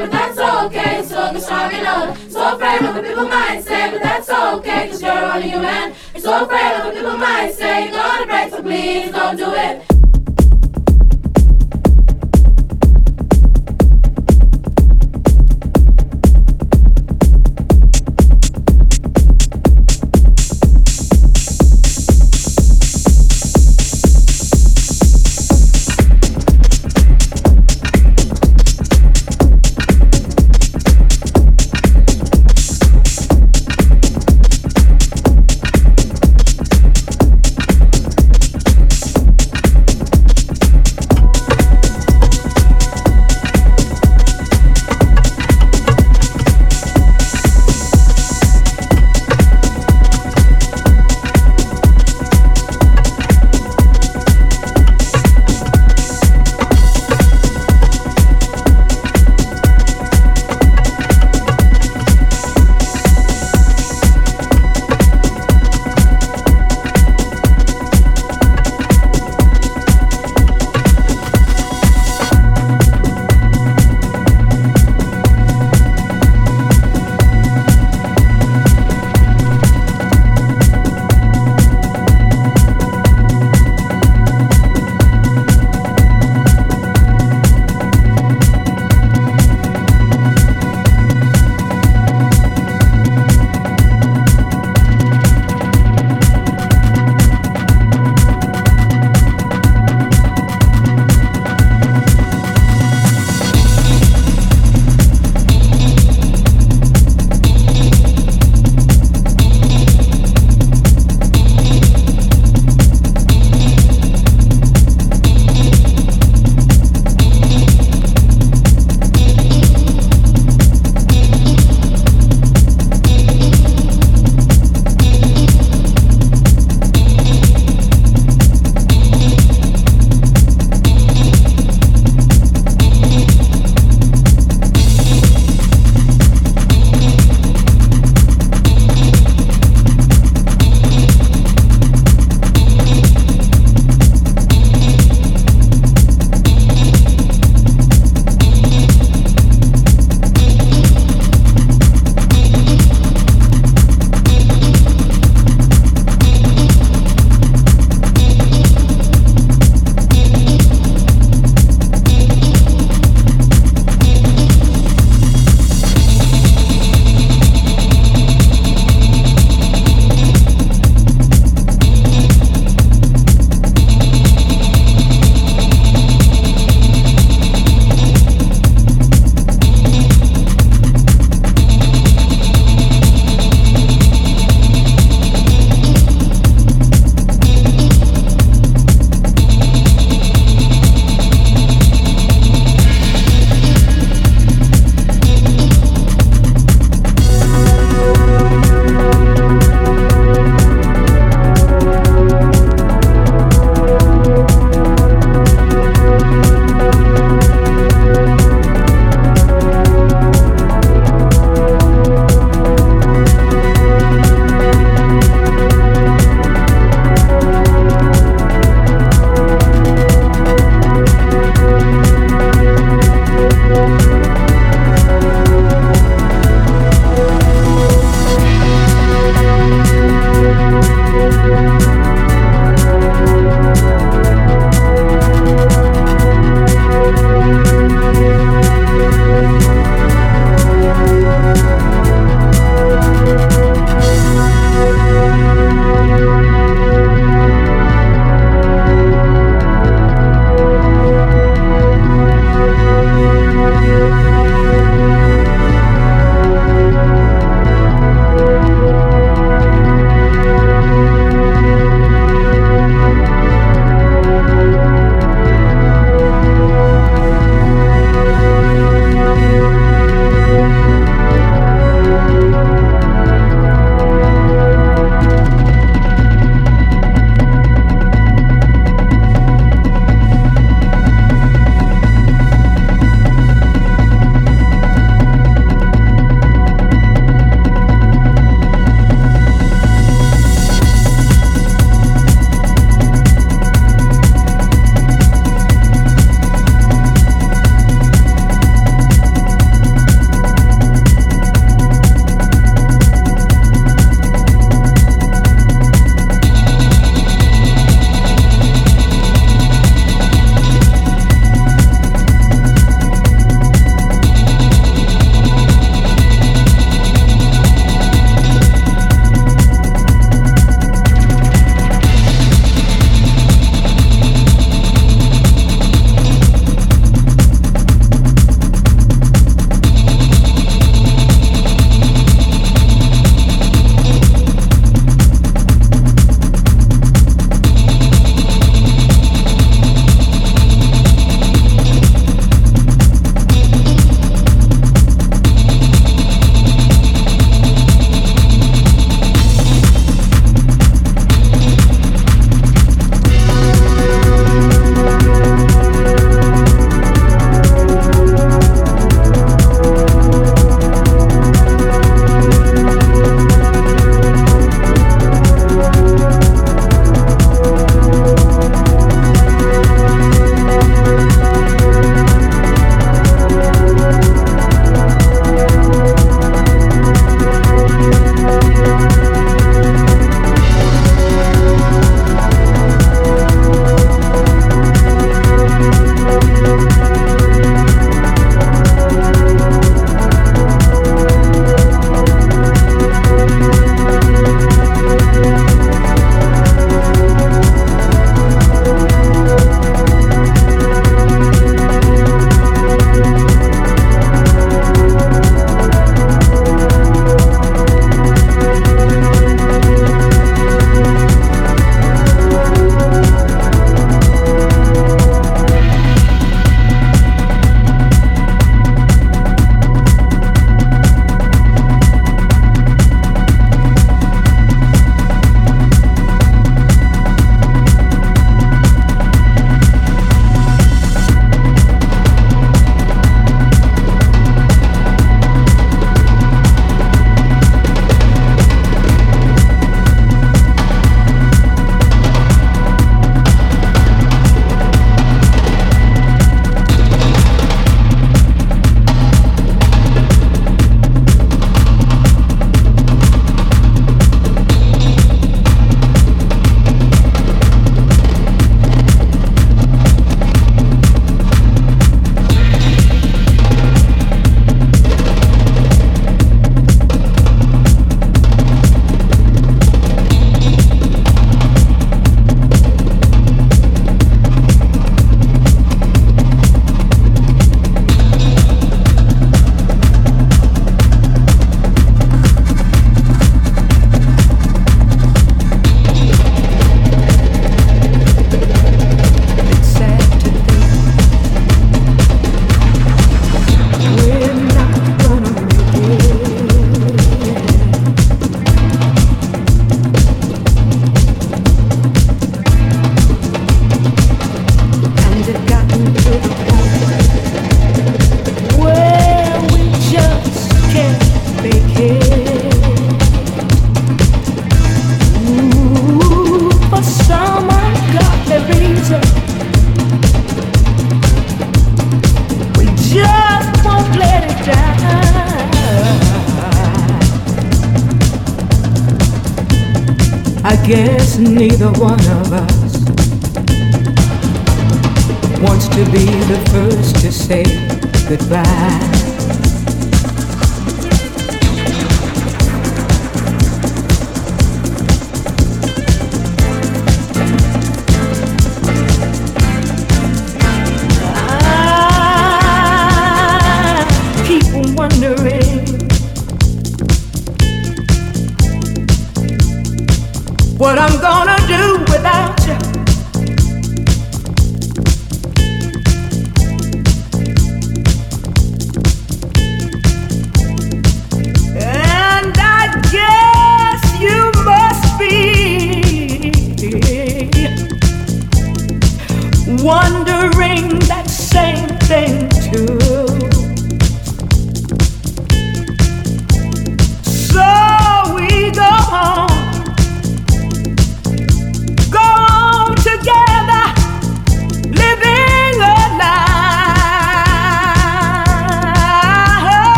but that's okay. So the strong enough. so afraid of what people might say, but that's okay, cause you're only human. You're so afraid of what people might say, you're gonna break, so please don't do it.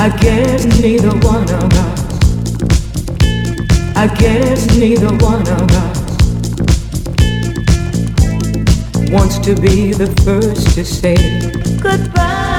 I guess neither one of us. I guess neither one of us wants to be the first to say goodbye.